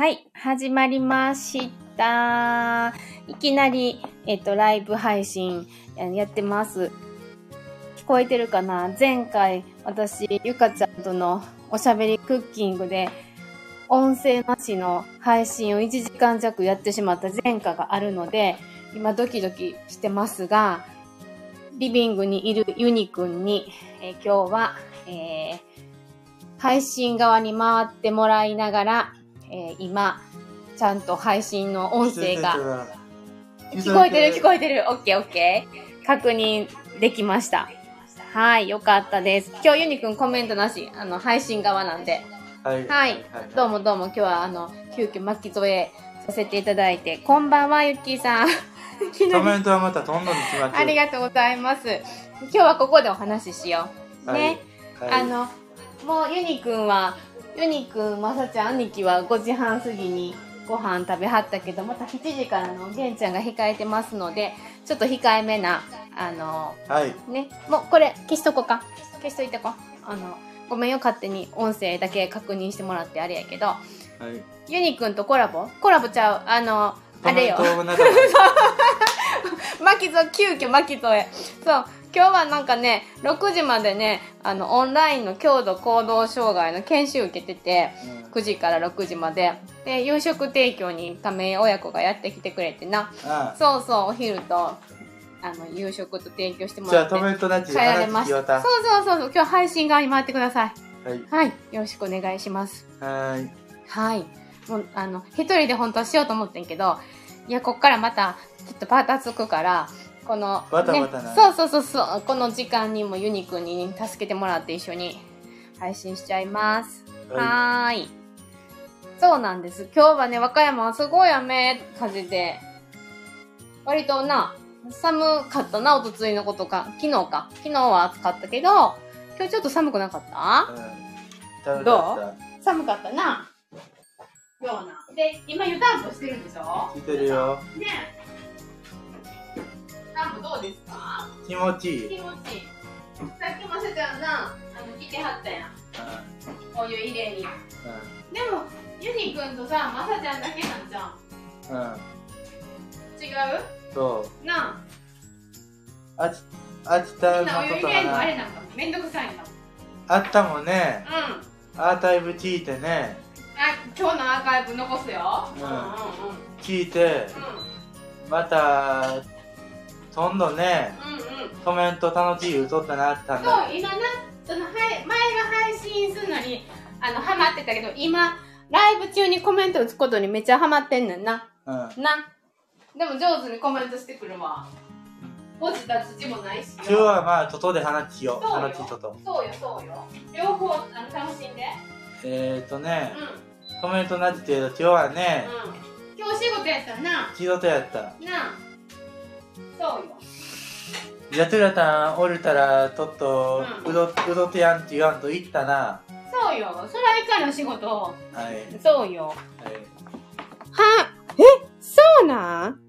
はい、始まりました。いきなり、えっと、ライブ配信やってます。聞こえてるかな？前回、私、ゆかちゃんとのおしゃべりクッキングで、音声なしの配信を1時間弱やってしまった前科があるので、今ドキドキしてますが、リビングにいるユニくんに、えー今日は、えー配信側に回ってもらいながら、えー今、ちゃんと配信の音声が、聞こえてる聞こえてる。オッケーオッケー。確認できました。はい、よかったです。今日ユニくんコメントなし、あの、配信側なんで。はい。はい、どうもどうも今日はあの、急遽巻き添えさせていただいて、こんばんは、ゆっきーさん。コメントはまたどんどんに決まってる。ありがとうございます。今日はここでお話ししよう。ね。はい。あの、もうユニくんは、ユニくん、まさちゃん、兄貴は5時半過ぎにご飯食べはったけど、また7時からの玄ちゃんが控えてますので、ちょっと控えめな、あの、はい。ね、もうこれ消しとこうか。消しといてこう。あの、ごめんよ、勝手に音声だけ確認してもらってあれやけど、はい。ユニくんとコラボ？コラボちゃう？あの、あれよ。巻き添え、急遽巻き添え。そう。今日はなんかね、6時までね、あの、オンラインの強度行動障害の研修受けてて、うん9時から6時まで。で、夕食提供に亀井親子がやってきてくれてな。あそうそう、お昼と、あの、夕食と提供してもじゃあらって。コメントなし帰で話られました。そうそうそうそう。今日配信側に回ってください。はい。はい。よろしくお願いします。はい。はい。もう、あの、一人で本当はしようと思ってんけど、いや、こっからまた、ちょっとバタつくから、この、バタバタなね、そうそうそうそう、この時間にもユニくんに助けてもらって一緒に配信しちゃいます。ははーい。そうなんです。今日はね、和歌山はすごい雨、風で、割とな、寒かったな、おとついのことか。昨日か。昨日は暑かったけど、今日ちょっと寒くなかった？い。うん。ど寒かったな。ような。で、今湯たんぽしてるんでしょ？聞いてるよ。ねえ。たんぽどうですか？気持ちいい。気持ちいい。さっきまさちゃんな、あの、来てはったやん。お湯入れに。でも、ユニくんとさ、まさちゃんだけなんじゃん。うん？うん。違う？そう。なあち、あちあ。たみんなお湯のこと入れんのあ。れなんかめんどくさいんだもん。あったもんね。うん。アーカイブ聞いてね。あ、今日のアーカイブ残すよ。うんうんうんうん。聞いて、また、今度ね、うん。うんうん。コメント楽しい言うとったなったんだ。そう、今な、その、はい、前が配信するのに、あの、ハマってたけど、今、ライブ中にコメント打つことにめっちゃハマってんねんな。うん。な。でも上手にコメントしてくるわ。落ちた土もないしよ。今日はまあ、外で話しよう。そうよ楽しと。そうよ、そうよ。両方、あの、楽しんで。えーとねうん、、うん。コメントなってけど、今日はね、今日仕事やったな。仕事やった。なあ。そうよ。やつらたんおるたら、とっと、うど、うどてやんって言わんと言ったな。そうよ。それはいかの仕事。はい。そうよ。はい。は、え、そうなん？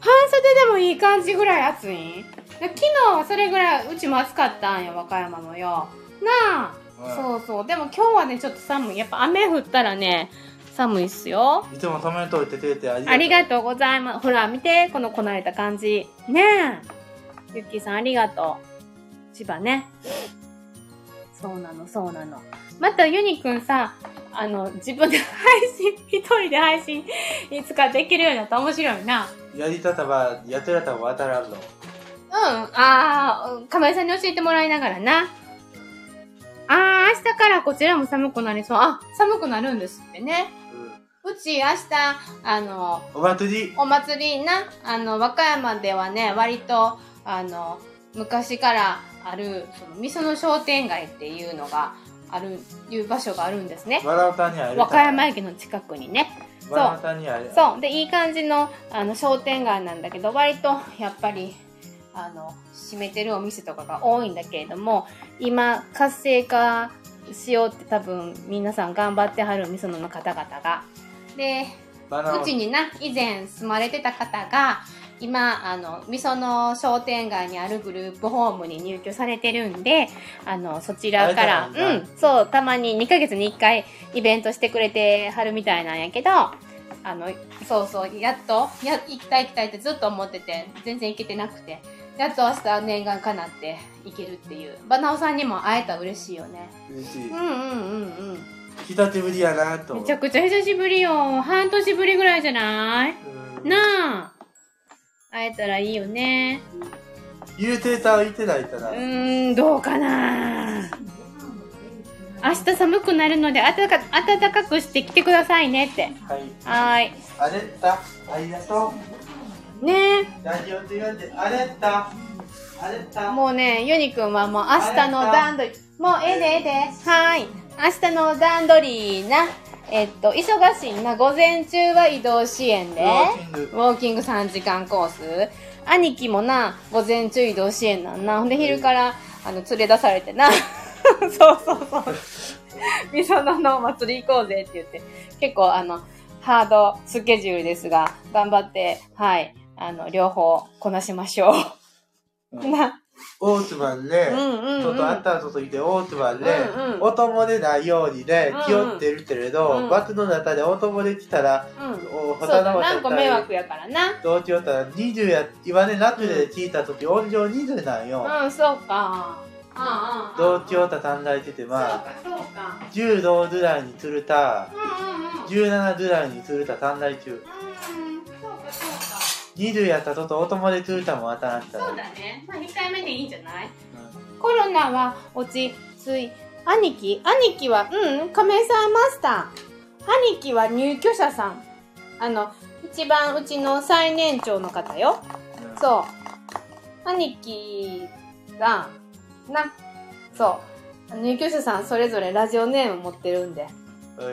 半袖でもいい感じぐらい暑い？ん昨日はそれぐらい、うちも暑かったんよ、和歌山もよ。なあ、うんそうそう。でも今日はね、ちょっと寒い。やっぱ雨降ったらね、寒いっすよ。いつもコメント打ってくれてありがとう。ございます。ほら、見て、このこなれた感じ。ねえ。ゆっきーさんありがとう。千葉ね。そうなの、そうなの。またユニくんさ、あの、自分で配信、一人で配信、いつかできるようになったら面白いな。やりたたば、やつらたば渡らんの。うん。あー、亀井さんに教えてもらいながらな。あー、明日からこちらも寒くなりそう。あ、寒くなるんですってね。うち明日、あの、お祭り？お祭りな、あの、和歌山ではね、割と、あの、昔からある、その、味噌の商店街っていうのがある、いう場所があるんですね。和歌山駅の近くにね。わらおたにある。そう。で、いい感じの、あの、商店街なんだけど、割と、やっぱり、あの、閉めてるお店とかが多いんだけれども、今、活性化しようって多分、皆さん頑張ってはる味噌の方々が。で、うちにな、以前住まれてた方が、今、あの、みその商店街にあるグループホームに入居されてるんで、あの、そちらから、うん、そう、たまに2ヶ月に1回イベントしてくれてはるみたいなんやけど、あの、そうそう、やっと、や、行きたい行きたいってずっと思ってて、全然行けてなくて、やっと明日念願かなって行けるっていう。バナオさんにも会えたら嬉しいよね。嬉しいうんうんうんうん。久しぶりやなとめちゃくちゃ久しぶりよ。半年ぶりぐらいじゃない？うんなあ。会えたらいいよね。言うてた言ってないたらうーん、どうかな。明日寒くなるので暖か暖かくしてきてくださいねって。はいはーい。あれった？ありがとねうラジオって言われてあれった？あれった？もうね、ユニくんはもう明日の段取り、もうええでええで。はーい。明日の段取りな。えっと、忙しいな。午前中は移動支援で。ウォーキングウォーキング3時間コース。兄貴もな、午前中移動支援なんな。ほんで昼から、あの、連れ出されてな。そうそうそう。みそののお祭り行こうぜって言って、結構あの、ハードスケジュールですが、頑張って、はい、あの、両方こなしましょう。うんな、オートバンで、うんうんうんちょっとあったといてオートバンで、うんうん音漏れないようにね気負ってるけれど、うんバスの中で音漏れ来たら、うん。お他の何個迷惑やからな。どうしようったら20や今ねラクで聞いた時、音量20なんよ、うん、そうか。うんうん。どうしようた考えててまあか、そうか。10度ぐらいにするたうんうんうん。17ぐらいにするた短大中うん、そうか、そうか。20やったとと音漏れするたも当たらんしたらそうだね。まあ、控えめでいいんじゃない？コロナは落ち着い、兄貴兄貴は、うん、亀沢マスター。兄貴は入居者さん。あの、一番うちの最年長の方よ。うんそう。兄貴が、な、そう。入居者さんそれぞれラジオネーム持ってるんで。は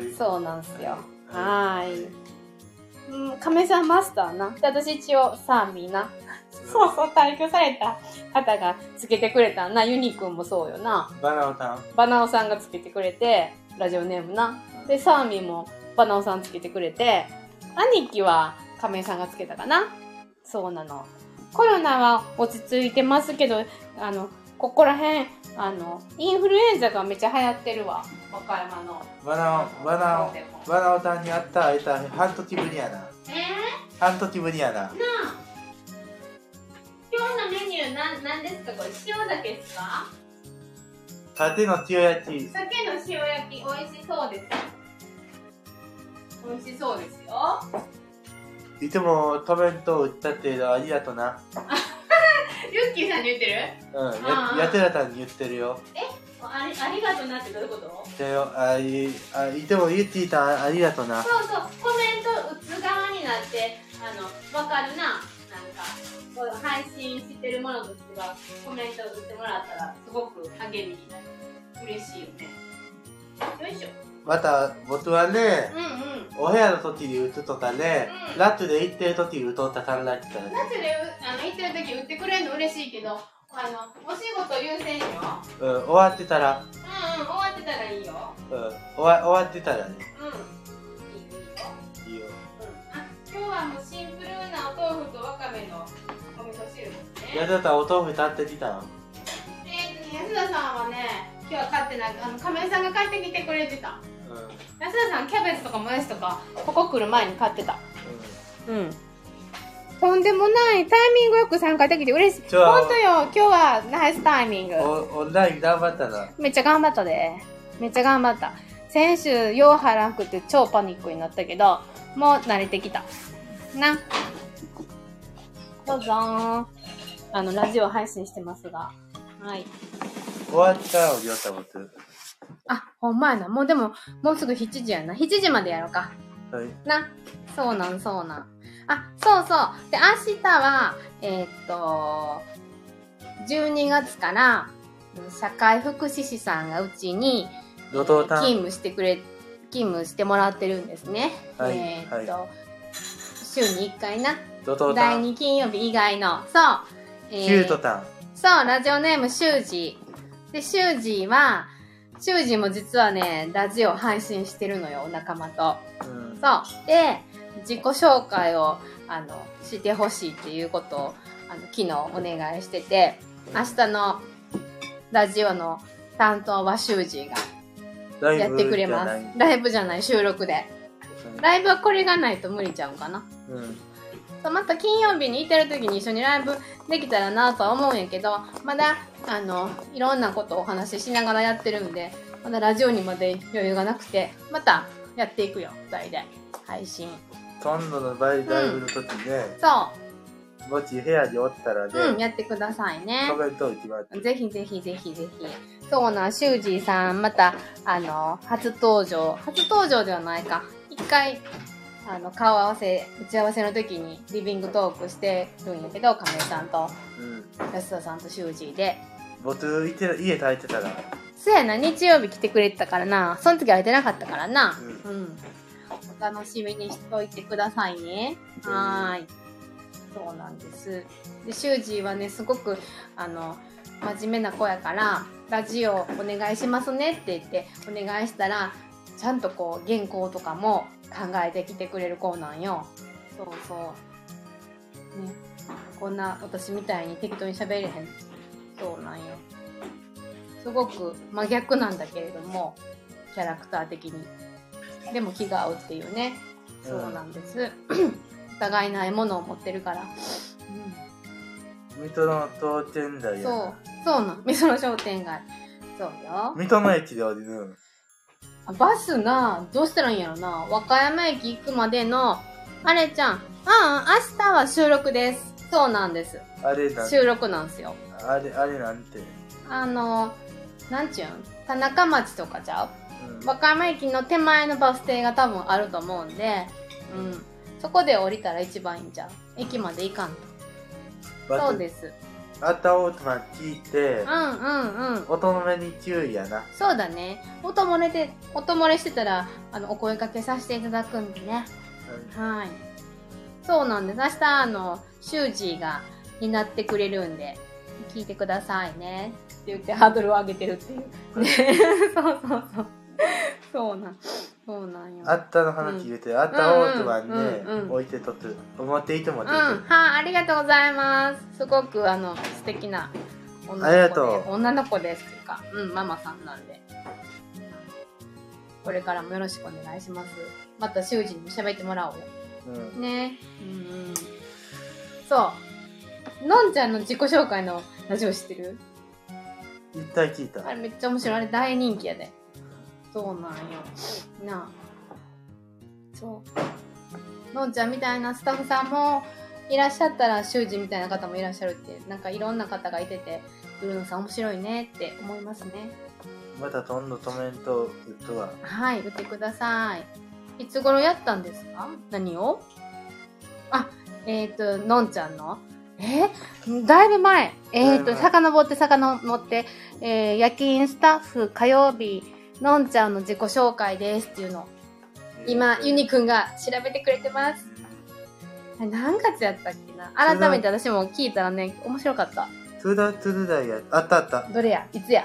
いそうなんすよ。はーい。うん、亀さんマスターな。で、私一応サーミーな。そうそう、退去された方がつけてくれたな。ユニくんもそうよな。バナオタンバナオさんがつけてくれて、ラジオネームな。で、サーミーもバナオさんつけてくれて、兄貴は亀井さんがつけたかな。そうなの。コロナは落ち着いてますけど、あの、ここら辺、あの、インフルエンザがめっちゃ流行ってるわ。和歌山の。バナオバナオバナオタンに会った会えた半年ぶりやなえ半年ぶりやなー、なあ。今日のメニューなん、なんですかこれ？塩だけですか？縦の塩焼き鮭の塩焼き美味しそうです。美味しそうですよ。いつもコメントを打ったってありがとなユ ッキーさんに言ってる？うんああややてらたんに言ってるよありありがとうなってどういうこと？でよあいあいてもゆっちーさんありがとなそうそう、コメント打つ側になって、あの、わかるな。なんか、こう配信してるものとしては、コメント打ってもらったら、すごく励みになる。嬉しいよね。よいしょ。また僕はねうんうん。お部屋の時に打つとかね、うんラッツで行ってる時に打とった考えてたらね夏でうあの行ってる時売ってくれるの嬉しいけど、あの、お仕事優先よ。うん終わってたらうんうん、終わってたらいいよ。うん終わ終わってたらねうん。いいよいいよ。うん。あ、今日はもうシンプルなお豆腐とわかめのお味噌汁ですね。やだったらお豆腐買ってきたの？えー安田さんはね、今日は買ってない、あの、亀井さんが買ってきてくれてた。安田さん、キャベツとかもやしとか、ここ来る前に買ってた。うん。とんでもない、タイミングよく参加できて嬉しい。じゃあほんとよ、今日はナイスタイミング。おオンライン頑張ったなめっちゃ頑張ったで。めっちゃ頑張った。先週、ようはらんくて超パニックになったけど、もう慣れてきた。な。どうぞー。あの、ラジオ配信してますが。はい。終わったおりょうたもつあ、ほんまやな。もうでも、もうすぐ7時やな。7時までやろうか。はいな。そうなん、そうなん。あ、そうそう。で、明日は、えーっと、12月から、社会福祉士さんがうちに、ドトー勤務してくれ、勤務してもらってるんですね。はいえーっと、週に1回な。第ン2金曜日以外の、そう。えートタンそう、ラジオネーム、シュージー。で、シュージーは、シュージーも実はね、ラジオ配信してるのよ、お仲間と。うんそう。で、自己紹介を、あの、してほしいっていうことを、あの、昨日お願いしてて、明日のラジオの担当は修二がやってくれます。ライブじゃない、収録で。ライブはこれがないと無理ちゃうかな。うん。そうまた金曜日にいてる時に一緒にライブできたらなとは思うんやけど、まだ、あの、いろんなことをお話ししながらやってるんで、まだラジオにまで余裕がなくて、またやっていくよ、二人で。配信。今度のバイライブの時ね、そもし部屋におったらね、う、うん、やってくださいねコ。メントを決まって。ぜひぜひぜひぜひ。そうなん、シュージーさん、また、あの、初登場。初登場ではないか。一回、あの、顔合わせ、打ち合わせの時にリビングトークしてるんやけど、亀井さんとうん。安田さんとシュージーで。僕、いて家帰ってたら、そうやな、日曜日来てくれてたからな。その時会えてなかったからな。うん。お楽しみにしといてくださいね。はーい。そうなんです。で、シュージーはね、すごく、あの、真面目な子やから、ラジオお願いしますねって言って、お願いしたら、ちゃんとこう、原稿とかも考えてきてくれる子なんよ。そうそう。ね。こんな私みたいに適当に喋れへん。そうなんよ。すごく真逆なんだけれども、キャラクター的に。でも気が合うっていうね。そうなんです。お互いないものを持ってるから。水戸の当店台うん、やそうな。。そうなん。みその商店街。そうよ。水戸の駅で降りる。あバスが、どうしたらいいんやろな。和歌山駅行くまでの、あれちゃん。うん、明日は収録です。そうなんです。あれなん？収録なんですよ。あれ、あれなんて？あの、なんちゅうん？田中町とかちゃう？うん和歌山駅の手前のバス停が多分あると思うんで、うん。そこで降りたら一番いいんちゃう？駅まで行かんと。そうです。あったおとま聞いてう、んうんうん。音の目に注意やな。そうだね。音漏れて、音漏れしてたら、あの、お声掛けさせていただくんでね。はい。そうなんです。明日、あの、シュージーが担ってくれるんで、聞いてくださいね。って言ってハードルを上げてるっていう。ね、そうそうそう。そうなん。そうなんよ。あったの話言うて、あったオートバンうんうんうんう置いてとって、思っていてもうん、出てはい、ありがとうございます。すごく、あの、素敵な女ありがの子で、とう女の子ですっていうか、うん、ママさんなんで。これからもよろしくお願いします。また修二にも喋ってもらおうよ。うん。ね。うんうん。そう。のんちゃんの自己紹介のラジオ知ってる？一体聞いた。あれめっちゃ面白い。あれ大人気やで。そうなんよ。なあ。そう。のんちゃんみたいなスタッフさんもいらっしゃったら、修二みたいな方もいらっしゃるって、なんかいろんな方がいてて、ブルーノさん面白いねって思いますね。また今度コメント打つわ。はい、打ってください。いつ頃やったんですか？何を？あ、えっ、ー、と、のんちゃんの？え？ーだいぶ前。えっ、ー、と、だいぶ前遡って遡って、えー、夜勤スタッフ火曜日、のんちゃんの自己紹介ですっていうの。今、ユニくんが調べてくれてます。何月やったっけな？改めて私も聞いたらね、面白かった。トゥラトゥルダイや、あったあった。どれや？いつや？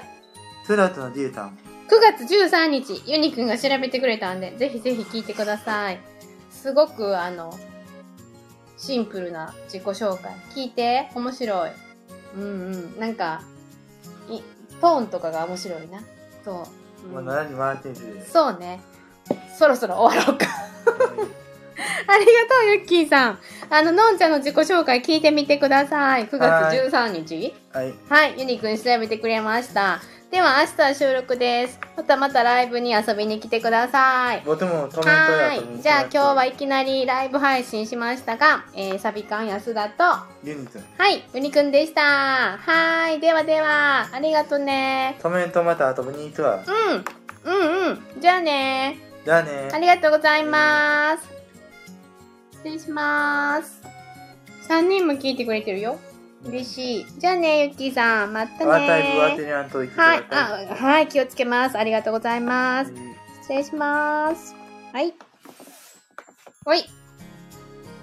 トゥラトのデュータン。9月13日、ユニくんが調べてくれたんで、ぜひぜひ聞いてください。すごく、あの、シンプルな自己紹介。聞いて、面白い。うんうん。なんか、いトーンとかが面白いな。そう。もううん7時回ってんで。そうね。そろそろ終わろうか。ありがとう、ゆっきーさん。あの、のんちゃんの自己紹介聞いてみてください。9月13日はい。はい、ユニくん調べてくれました。では明日は収録です。またまたライブに遊びに来てください。はい。じゃあ今日はいきなりライブ配信しましたが、えー、サビカン安田と、はユニくん。い、ユニくんでした。はーい。ではでは、ありがとね。コメントまた遊びに行くわ。うん。うんうん。じゃあね。じゃあねありがとうございます。失礼します。3人も聞いてくれてるよ。嬉しい。じゃあね、ゆっきーさん。またねはい。あ、はい、気をつけます。ありがとうございます。うん失礼します。はい。ほい。